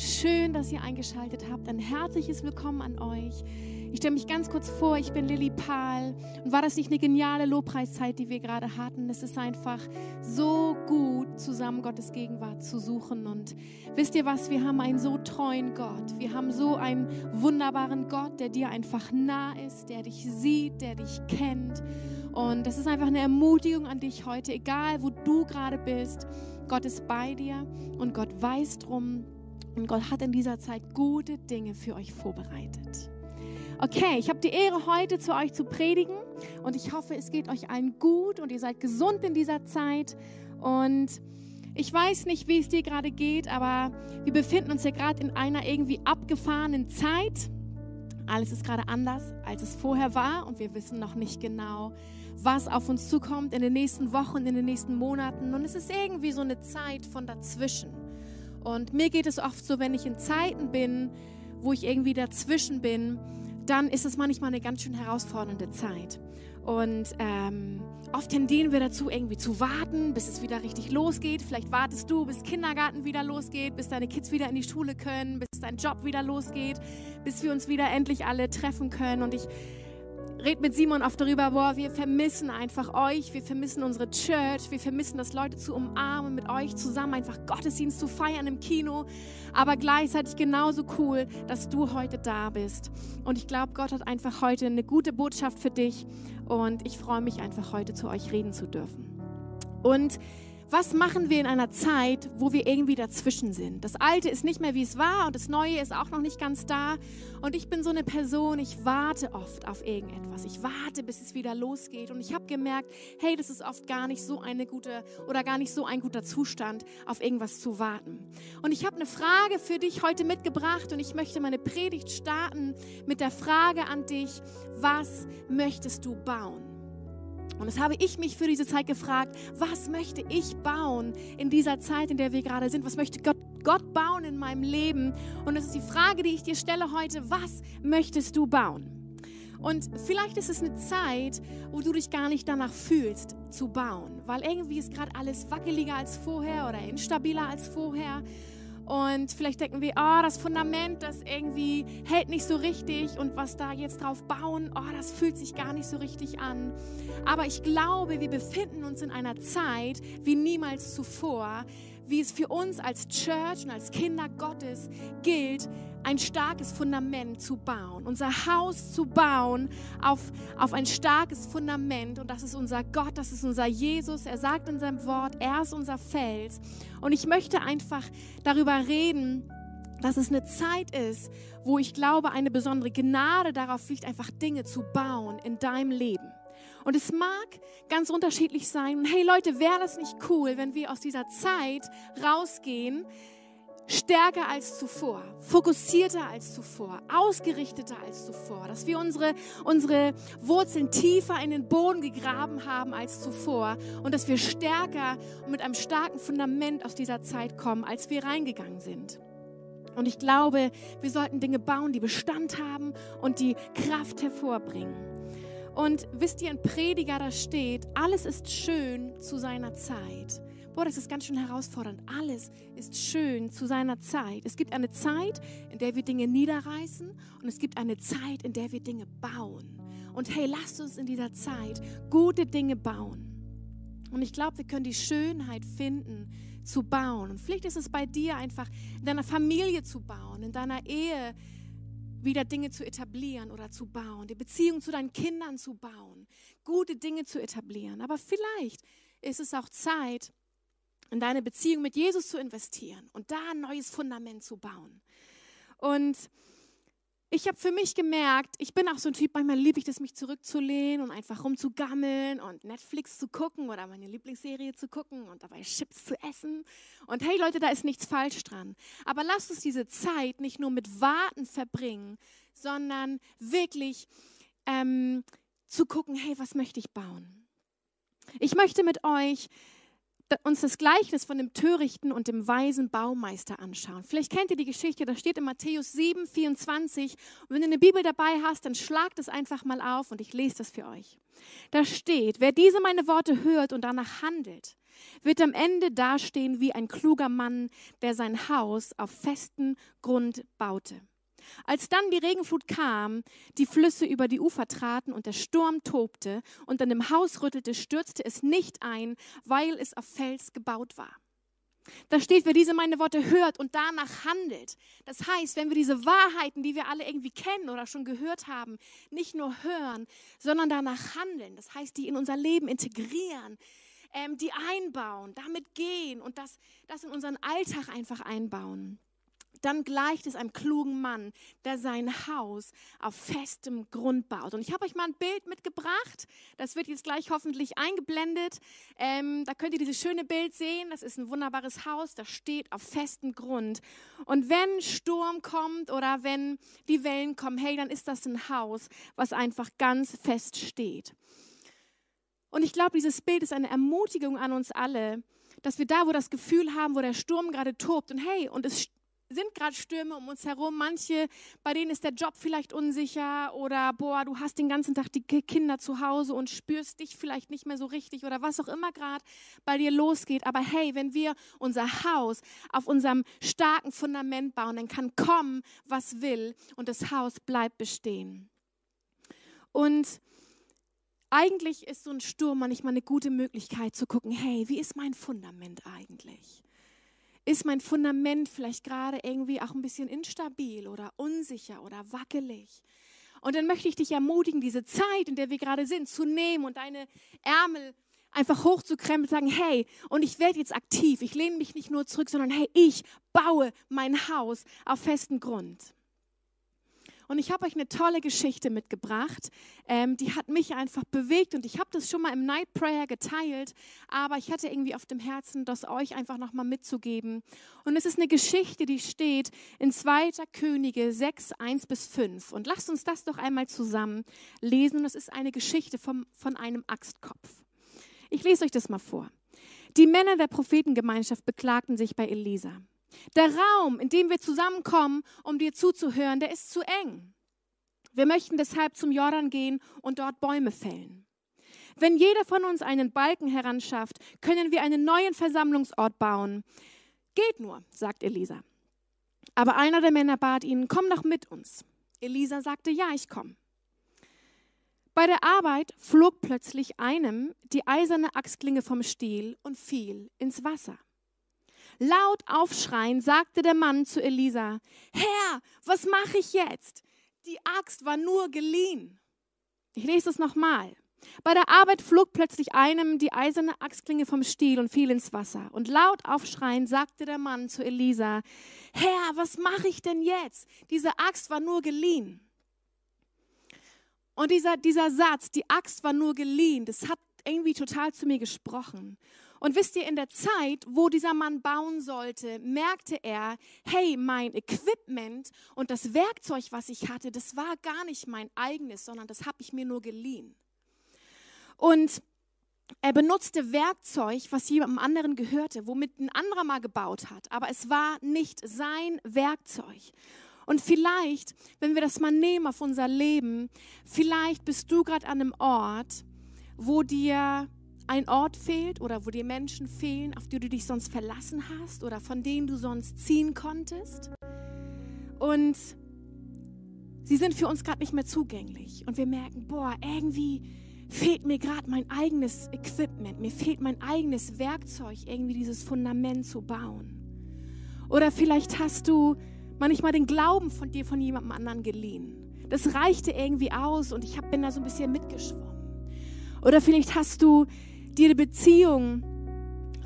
schön, dass ihr eingeschaltet habt. Ein herzliches Willkommen an euch. Ich stelle mich ganz kurz vor, ich bin Lilly Pahl. Und war das nicht eine geniale Lobpreiszeit, die wir gerade hatten? Es ist einfach so gut, zusammen Gottes Gegenwart zu suchen. Und wisst ihr was? Wir haben einen so treuen Gott. Wir haben so einen wunderbaren Gott, der dir einfach nah ist, der dich sieht, der dich kennt. Und das ist einfach eine Ermutigung an dich heute, egal wo du gerade bist. Gott ist bei dir und Gott weiß drum. Und Gott hat in dieser Zeit gute Dinge für euch vorbereitet. Okay, ich habe die Ehre, heute zu euch zu predigen und ich hoffe, es geht euch allen gut und ihr seid gesund in dieser Zeit. Und ich weiß nicht, wie es dir gerade geht, aber wir befinden uns ja gerade in einer irgendwie abgefahrenen Zeit. Alles ist gerade anders, als es vorher war und wir wissen noch nicht genau, was auf uns zukommt in den nächsten Wochen, in den nächsten Monaten. Und es ist irgendwie so eine Zeit von dazwischen. Und mir geht es oft so, wenn ich in Zeiten bin, wo ich irgendwie dazwischen bin, dann ist es manchmal eine ganz schön herausfordernde Zeit. Und ähm, oft tendieren wir dazu, irgendwie zu warten, bis es wieder richtig losgeht. Vielleicht wartest du, bis Kindergarten wieder losgeht, bis deine Kids wieder in die Schule können, bis dein Job wieder losgeht, bis wir uns wieder endlich alle treffen können. Und ich red mit Simon oft darüber, boah, wir vermissen einfach euch, wir vermissen unsere Church, wir vermissen das Leute zu umarmen, mit euch zusammen einfach Gottesdienst zu feiern im Kino, aber gleichzeitig genauso cool, dass du heute da bist. Und ich glaube, Gott hat einfach heute eine gute Botschaft für dich und ich freue mich einfach heute zu euch reden zu dürfen. Und was machen wir in einer Zeit, wo wir irgendwie dazwischen sind? Das Alte ist nicht mehr, wie es war und das Neue ist auch noch nicht ganz da. Und ich bin so eine Person, ich warte oft auf irgendetwas. Ich warte, bis es wieder losgeht. Und ich habe gemerkt, hey, das ist oft gar nicht so eine gute oder gar nicht so ein guter Zustand, auf irgendwas zu warten. Und ich habe eine Frage für dich heute mitgebracht und ich möchte meine Predigt starten mit der Frage an dich, was möchtest du bauen? Und das habe ich mich für diese Zeit gefragt, was möchte ich bauen in dieser Zeit, in der wir gerade sind? Was möchte Gott, Gott bauen in meinem Leben? Und das ist die Frage, die ich dir stelle heute, was möchtest du bauen? Und vielleicht ist es eine Zeit, wo du dich gar nicht danach fühlst zu bauen, weil irgendwie ist gerade alles wackeliger als vorher oder instabiler als vorher. Und vielleicht denken wir, oh, das Fundament, das irgendwie hält nicht so richtig und was da jetzt drauf bauen, oh, das fühlt sich gar nicht so richtig an. Aber ich glaube, wir befinden uns in einer Zeit wie niemals zuvor, wie es für uns als Church und als Kinder Gottes gilt, ein starkes Fundament zu bauen, unser Haus zu bauen auf, auf ein starkes Fundament. Und das ist unser Gott, das ist unser Jesus. Er sagt in seinem Wort, er ist unser Fels. Und ich möchte einfach darüber reden, dass es eine Zeit ist, wo ich glaube, eine besondere Gnade darauf liegt, einfach Dinge zu bauen in deinem Leben. Und es mag ganz unterschiedlich sein. Hey Leute, wäre das nicht cool, wenn wir aus dieser Zeit rausgehen, stärker als zuvor, fokussierter als zuvor, ausgerichteter als zuvor, dass wir unsere, unsere Wurzeln tiefer in den Boden gegraben haben als zuvor und dass wir stärker und mit einem starken Fundament aus dieser Zeit kommen, als wir reingegangen sind. Und ich glaube, wir sollten Dinge bauen, die Bestand haben und die Kraft hervorbringen. Und wisst ihr, ein Prediger da steht, alles ist schön zu seiner Zeit. Boah, das ist ganz schön herausfordernd. Alles ist schön zu seiner Zeit. Es gibt eine Zeit, in der wir Dinge niederreißen und es gibt eine Zeit, in der wir Dinge bauen. Und hey, lasst uns in dieser Zeit gute Dinge bauen. Und ich glaube, wir können die Schönheit finden, zu bauen. Und vielleicht ist es bei dir einfach, in deiner Familie zu bauen, in deiner Ehe wieder Dinge zu etablieren oder zu bauen, die Beziehung zu deinen Kindern zu bauen, gute Dinge zu etablieren. Aber vielleicht ist es auch Zeit, in deine Beziehung mit Jesus zu investieren und da ein neues Fundament zu bauen. Und ich habe für mich gemerkt, ich bin auch so ein Typ, manchmal liebe ich das, mich zurückzulehnen und einfach rumzugammeln und Netflix zu gucken oder meine Lieblingsserie zu gucken und dabei Chips zu essen. Und hey Leute, da ist nichts falsch dran. Aber lasst uns diese Zeit nicht nur mit Warten verbringen, sondern wirklich ähm, zu gucken, hey, was möchte ich bauen? Ich möchte mit euch uns das Gleichnis von dem törichten und dem weisen Baumeister anschauen. Vielleicht kennt ihr die Geschichte, das steht in Matthäus 7, 24. Und wenn du eine Bibel dabei hast, dann schlagt es einfach mal auf und ich lese das für euch. Da steht, wer diese meine Worte hört und danach handelt, wird am Ende dastehen wie ein kluger Mann, der sein Haus auf festen Grund baute. Als dann die Regenflut kam, die Flüsse über die Ufer traten und der Sturm tobte und an dem Haus rüttelte, stürzte es nicht ein, weil es auf Fels gebaut war. Da steht, wer diese meine Worte hört und danach handelt. Das heißt, wenn wir diese Wahrheiten, die wir alle irgendwie kennen oder schon gehört haben, nicht nur hören, sondern danach handeln. Das heißt, die in unser Leben integrieren, ähm, die einbauen, damit gehen und das, das in unseren Alltag einfach einbauen dann gleicht es einem klugen Mann, der sein Haus auf festem Grund baut. Und ich habe euch mal ein Bild mitgebracht. Das wird jetzt gleich hoffentlich eingeblendet. Ähm, da könnt ihr dieses schöne Bild sehen. Das ist ein wunderbares Haus, das steht auf festem Grund. Und wenn Sturm kommt oder wenn die Wellen kommen, hey, dann ist das ein Haus, was einfach ganz fest steht. Und ich glaube, dieses Bild ist eine Ermutigung an uns alle, dass wir da, wo das Gefühl haben, wo der Sturm gerade tobt und hey, und es sind gerade Stürme um uns herum. Manche, bei denen ist der Job vielleicht unsicher oder boah, du hast den ganzen Tag die Kinder zu Hause und spürst dich vielleicht nicht mehr so richtig oder was auch immer gerade bei dir losgeht. Aber hey, wenn wir unser Haus auf unserem starken Fundament bauen, dann kann kommen, was will und das Haus bleibt bestehen. Und eigentlich ist so ein Sturm manchmal eine gute Möglichkeit zu gucken, hey, wie ist mein Fundament eigentlich? Ist mein Fundament vielleicht gerade irgendwie auch ein bisschen instabil oder unsicher oder wackelig? Und dann möchte ich dich ermutigen, diese Zeit, in der wir gerade sind, zu nehmen und deine Ärmel einfach hochzukrempeln und sagen, hey, und ich werde jetzt aktiv. Ich lehne mich nicht nur zurück, sondern hey, ich baue mein Haus auf festen Grund. Und ich habe euch eine tolle Geschichte mitgebracht. Ähm, die hat mich einfach bewegt und ich habe das schon mal im Night Prayer geteilt, aber ich hatte irgendwie auf dem Herzen, das euch einfach nochmal mitzugeben. Und es ist eine Geschichte, die steht in 2. Könige 6, 1 bis 5. Und lasst uns das doch einmal zusammen lesen. Und es ist eine Geschichte vom, von einem Axtkopf. Ich lese euch das mal vor. Die Männer der Prophetengemeinschaft beklagten sich bei Elisa. Der Raum, in dem wir zusammenkommen, um dir zuzuhören, der ist zu eng. Wir möchten deshalb zum Jordan gehen und dort Bäume fällen. Wenn jeder von uns einen Balken heranschafft, können wir einen neuen Versammlungsort bauen. Geht nur, sagt Elisa. Aber einer der Männer bat ihn, komm doch mit uns. Elisa sagte, ja, ich komme. Bei der Arbeit flog plötzlich einem die eiserne Axtklinge vom Stiel und fiel ins Wasser. Laut aufschreien sagte der Mann zu Elisa, Herr, was mache ich jetzt? Die Axt war nur geliehen. Ich lese es nochmal. Bei der Arbeit flog plötzlich einem die eiserne Axtklinge vom Stiel und fiel ins Wasser. Und laut aufschreien sagte der Mann zu Elisa, Herr, was mache ich denn jetzt? Diese Axt war nur geliehen. Und dieser, dieser Satz, die Axt war nur geliehen, das hat irgendwie total zu mir gesprochen. Und wisst ihr, in der Zeit, wo dieser Mann bauen sollte, merkte er, hey, mein Equipment und das Werkzeug, was ich hatte, das war gar nicht mein eigenes, sondern das habe ich mir nur geliehen. Und er benutzte Werkzeug, was jemandem anderen gehörte, womit ein anderer mal gebaut hat, aber es war nicht sein Werkzeug. Und vielleicht, wenn wir das mal nehmen auf unser Leben, vielleicht bist du gerade an einem Ort, wo dir ein Ort fehlt oder wo dir Menschen fehlen, auf die du dich sonst verlassen hast oder von denen du sonst ziehen konntest. Und sie sind für uns gerade nicht mehr zugänglich. Und wir merken, boah, irgendwie fehlt mir gerade mein eigenes Equipment, mir fehlt mein eigenes Werkzeug, irgendwie dieses Fundament zu bauen. Oder vielleicht hast du manchmal den Glauben von dir von jemandem anderen geliehen. Das reichte irgendwie aus und ich bin da so ein bisschen mitgeschwommen. Oder vielleicht hast du die Beziehung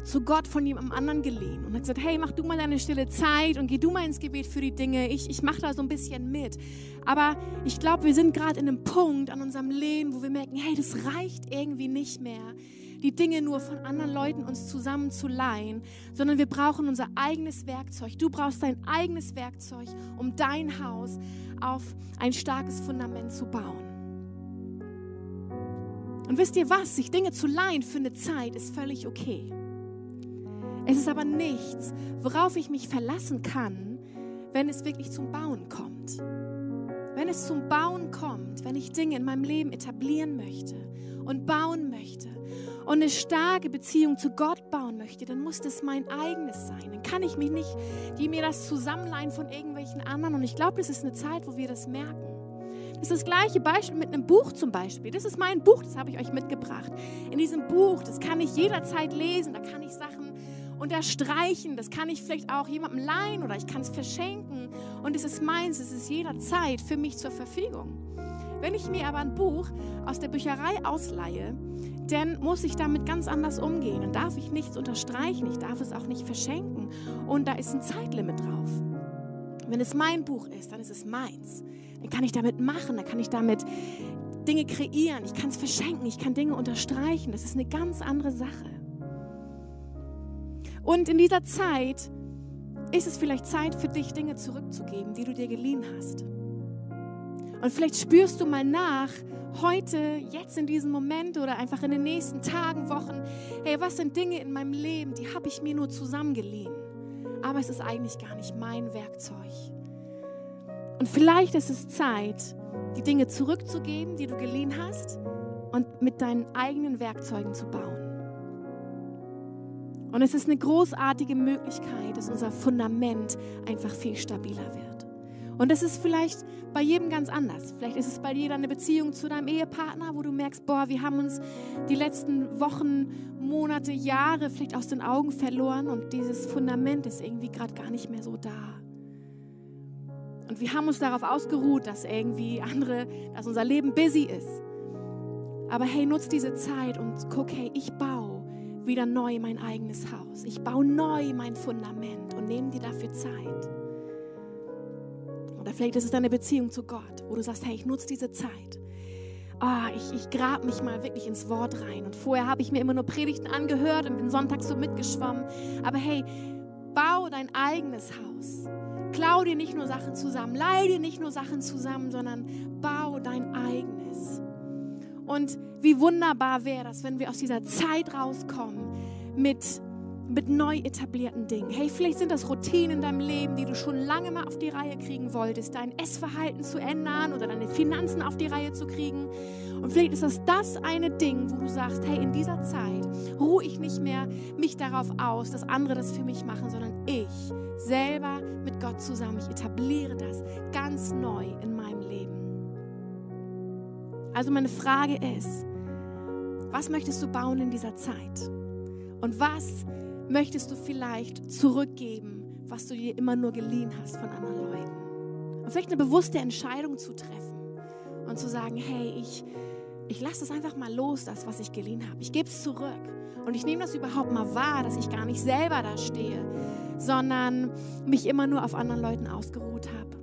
zu Gott von jemandem anderen geliehen und hat gesagt, hey, mach du mal deine stille Zeit und geh du mal ins Gebet für die Dinge. Ich, ich mache da so ein bisschen mit. Aber ich glaube, wir sind gerade in einem Punkt an unserem Leben, wo wir merken, hey, das reicht irgendwie nicht mehr, die Dinge nur von anderen Leuten uns zusammen zu leihen, sondern wir brauchen unser eigenes Werkzeug. Du brauchst dein eigenes Werkzeug, um dein Haus auf ein starkes Fundament zu bauen. Und wisst ihr was? Sich Dinge zu leihen für eine Zeit ist völlig okay. Es ist aber nichts, worauf ich mich verlassen kann, wenn es wirklich zum Bauen kommt. Wenn es zum Bauen kommt, wenn ich Dinge in meinem Leben etablieren möchte und bauen möchte und eine starke Beziehung zu Gott bauen möchte, dann muss das mein eigenes sein. Dann kann ich mich nicht, die mir das zusammenleihen von irgendwelchen anderen. Und ich glaube, das ist eine Zeit, wo wir das merken. Das ist das gleiche Beispiel mit einem Buch zum Beispiel. Das ist mein Buch, das habe ich euch mitgebracht. In diesem Buch, das kann ich jederzeit lesen, da kann ich Sachen unterstreichen, das kann ich vielleicht auch jemandem leihen oder ich kann es verschenken. Und es ist meins, es ist jederzeit für mich zur Verfügung. Wenn ich mir aber ein Buch aus der Bücherei ausleihe, dann muss ich damit ganz anders umgehen. Dann darf ich nichts unterstreichen, ich darf es auch nicht verschenken. Und da ist ein Zeitlimit drauf. Wenn es mein Buch ist, dann ist es meins. Dann kann ich damit machen, dann kann ich damit Dinge kreieren, ich kann es verschenken, ich kann Dinge unterstreichen. Das ist eine ganz andere Sache. Und in dieser Zeit ist es vielleicht Zeit für dich, Dinge zurückzugeben, die du dir geliehen hast. Und vielleicht spürst du mal nach, heute, jetzt in diesem Moment oder einfach in den nächsten Tagen, Wochen, hey, was sind Dinge in meinem Leben, die habe ich mir nur zusammengeliehen. Aber es ist eigentlich gar nicht mein Werkzeug. Und vielleicht ist es Zeit, die Dinge zurückzugeben, die du geliehen hast, und mit deinen eigenen Werkzeugen zu bauen. Und es ist eine großartige Möglichkeit, dass unser Fundament einfach viel stabiler wird. Und das ist vielleicht bei jedem ganz anders. Vielleicht ist es bei dir eine Beziehung zu deinem Ehepartner, wo du merkst, boah, wir haben uns die letzten Wochen, Monate, Jahre vielleicht aus den Augen verloren und dieses Fundament ist irgendwie gerade gar nicht mehr so da. Und wir haben uns darauf ausgeruht, dass irgendwie andere, dass unser Leben busy ist. Aber hey, nutz diese Zeit und guck, hey, ich baue wieder neu mein eigenes Haus. Ich baue neu mein Fundament und nehme dir dafür Zeit. Oder vielleicht ist es deine Beziehung zu Gott, wo du sagst, hey, ich nutze diese Zeit. Oh, ich, ich grab mich mal wirklich ins Wort rein. Und vorher habe ich mir immer nur Predigten angehört und bin sonntags so mitgeschwommen. Aber hey, bau dein eigenes Haus. Klau dir nicht nur Sachen zusammen, leih dir nicht nur Sachen zusammen, sondern bau dein eigenes. Und wie wunderbar wäre das, wenn wir aus dieser Zeit rauskommen mit mit neu etablierten Dingen. Hey, vielleicht sind das Routinen in deinem Leben, die du schon lange mal auf die Reihe kriegen wolltest, dein Essverhalten zu ändern oder deine Finanzen auf die Reihe zu kriegen. Und vielleicht ist das das eine Ding, wo du sagst, hey, in dieser Zeit ruhe ich nicht mehr mich darauf aus, dass andere das für mich machen, sondern ich selber mit Gott zusammen, ich etabliere das ganz neu in meinem Leben. Also meine Frage ist, was möchtest du bauen in dieser Zeit? Und was möchtest du vielleicht zurückgeben, was du dir immer nur geliehen hast von anderen Leuten. Und vielleicht eine bewusste Entscheidung zu treffen und zu sagen, hey, ich, ich lasse es einfach mal los, das, was ich geliehen habe. Ich gebe es zurück. Und ich nehme das überhaupt mal wahr, dass ich gar nicht selber da stehe, sondern mich immer nur auf anderen Leuten ausgeruht habe.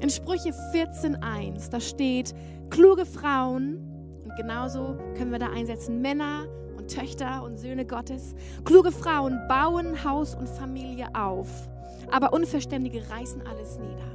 In Sprüche 14.1, da steht, kluge Frauen, und genauso können wir da einsetzen, Männer Töchter und Söhne Gottes. Kluge Frauen bauen Haus und Familie auf, aber Unverständige reißen alles nieder.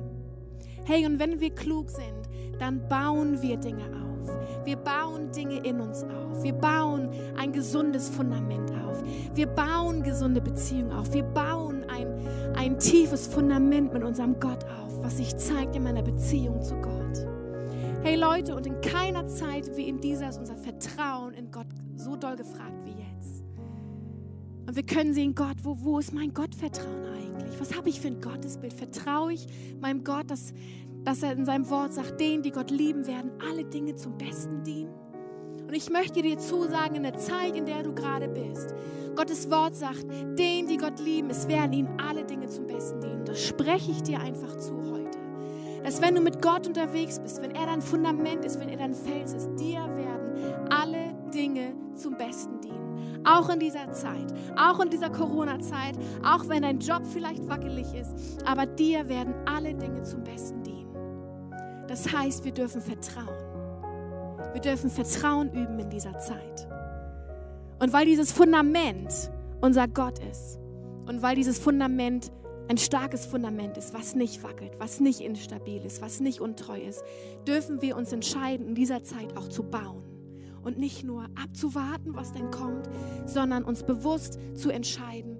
Hey, und wenn wir klug sind, dann bauen wir Dinge auf. Wir bauen Dinge in uns auf. Wir bauen ein gesundes Fundament auf. Wir bauen gesunde Beziehungen auf. Wir bauen ein, ein tiefes Fundament mit unserem Gott auf, was sich zeigt in meiner Beziehung zu Gott. Hey Leute, und in keiner Zeit wie in dieser ist unser Vertrauen in Gott so doll gefragt wie jetzt. Und wir können sehen, Gott, wo, wo ist mein Gottvertrauen eigentlich? Was habe ich für ein Gottesbild? Vertraue ich meinem Gott, dass, dass er in seinem Wort sagt, denen, die Gott lieben werden, alle Dinge zum Besten dienen? Und ich möchte dir zusagen, in der Zeit, in der du gerade bist, Gottes Wort sagt, denen, die Gott lieben, es werden ihnen alle Dinge zum Besten dienen. Das spreche ich dir einfach zu heute. Dass wenn du mit Gott unterwegs bist, wenn er dein Fundament ist, wenn er dein Fels ist, dir werden alle Dinge zum Besten dienen. Auch in dieser Zeit, auch in dieser Corona-Zeit, auch wenn dein Job vielleicht wackelig ist, aber dir werden alle Dinge zum Besten dienen. Das heißt, wir dürfen vertrauen. Wir dürfen Vertrauen üben in dieser Zeit. Und weil dieses Fundament unser Gott ist und weil dieses Fundament ein starkes Fundament ist, was nicht wackelt, was nicht instabil ist, was nicht untreu ist, dürfen wir uns entscheiden, in dieser Zeit auch zu bauen und nicht nur abzuwarten, was denn kommt, sondern uns bewusst zu entscheiden,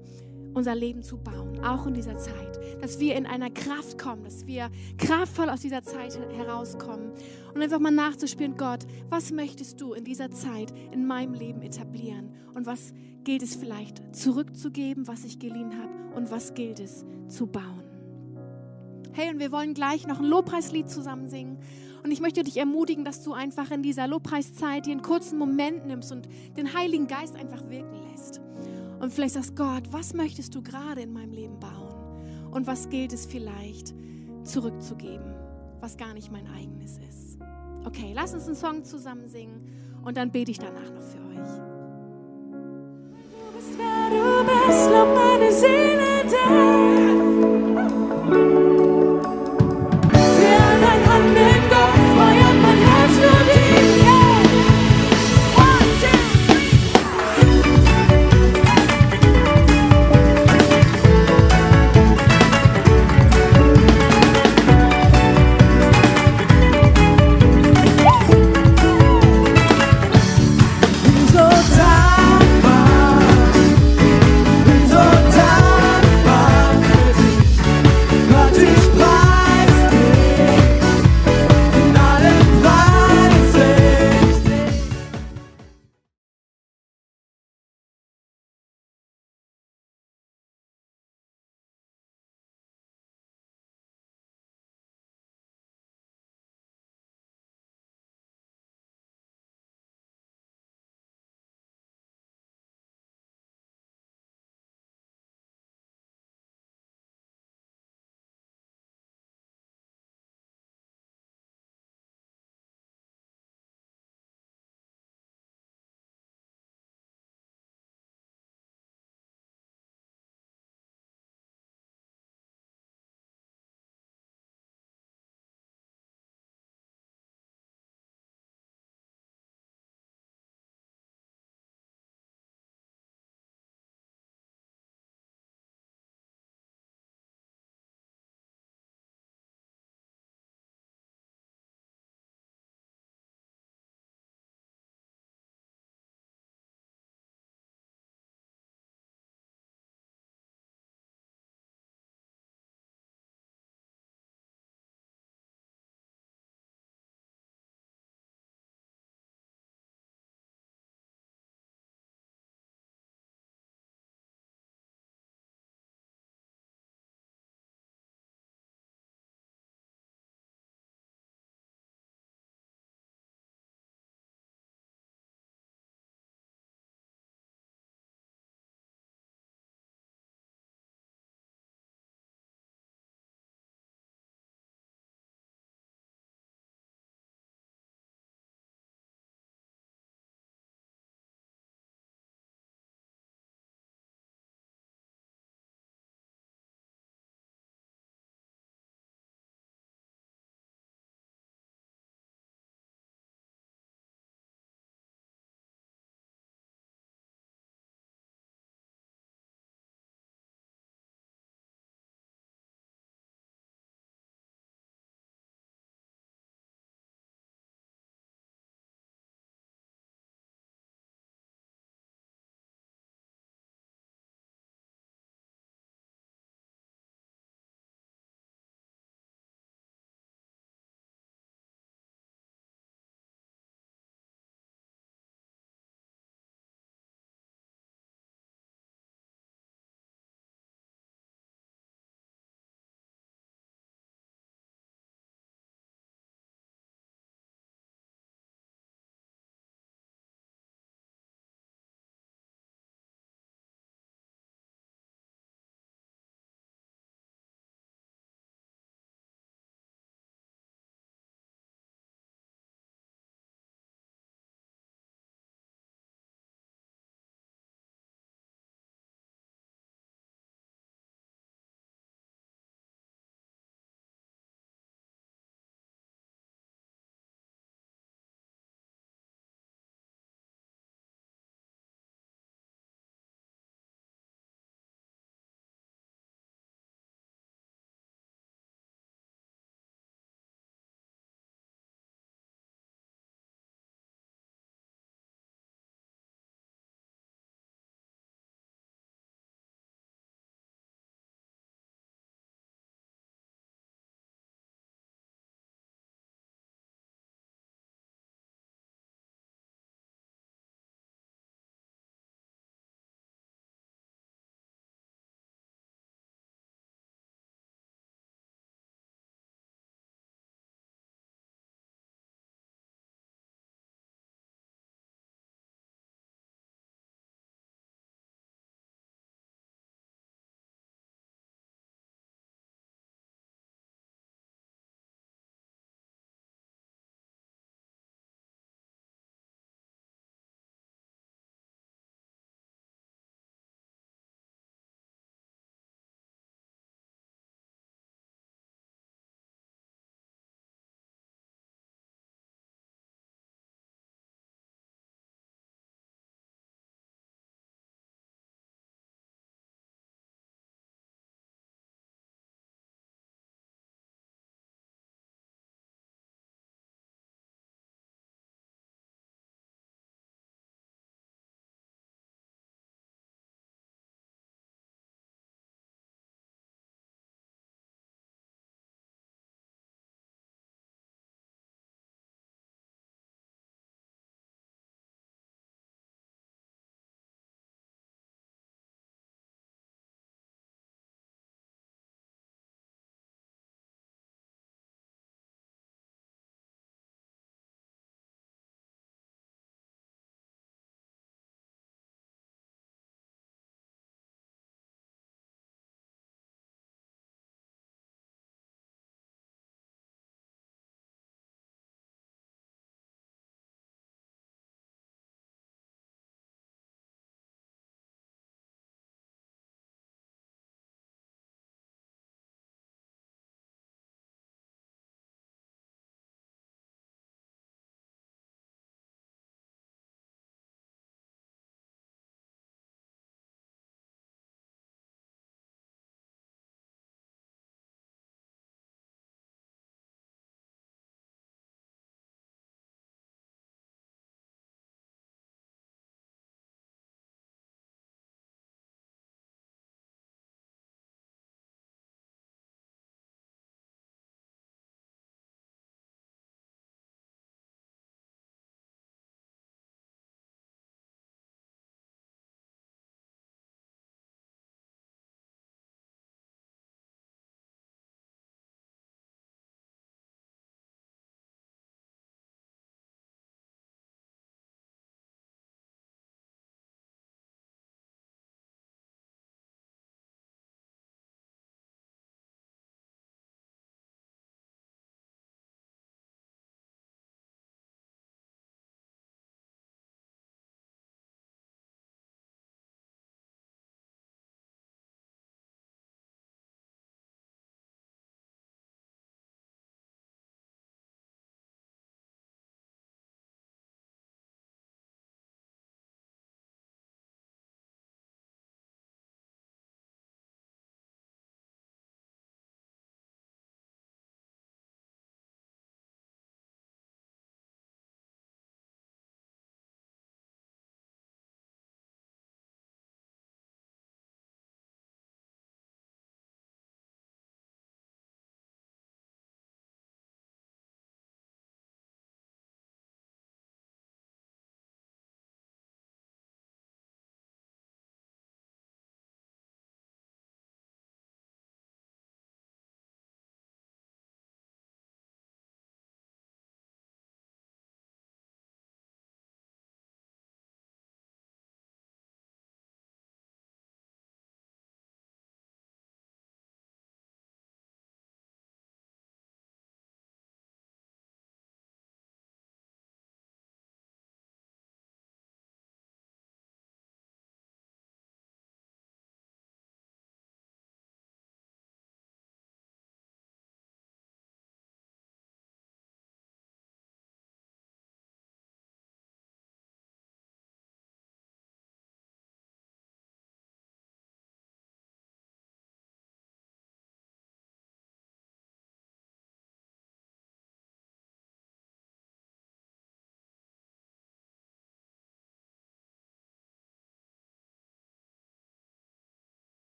unser Leben zu bauen, auch in dieser Zeit. Dass wir in einer Kraft kommen, dass wir kraftvoll aus dieser Zeit herauskommen und einfach mal nachzuspüren, Gott, was möchtest du in dieser Zeit in meinem Leben etablieren und was gilt es vielleicht zurückzugeben, was ich geliehen habe und was gilt es zu bauen. Hey, und wir wollen gleich noch ein Lobpreislied zusammen singen. Und ich möchte dich ermutigen, dass du einfach in dieser Lobpreiszeit dir einen kurzen Moment nimmst und den Heiligen Geist einfach wirken lässt. Und vielleicht sagst Gott, was möchtest du gerade in meinem Leben bauen? Und was gilt es vielleicht zurückzugeben, was gar nicht mein eigenes ist? Okay, lass uns einen Song zusammen singen und dann bete ich danach noch für euch. Du bist, wer du bist, lob meine Seele dir.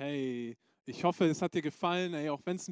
Hey, ich hoffe, es hat dir gefallen, ey, auch wenn es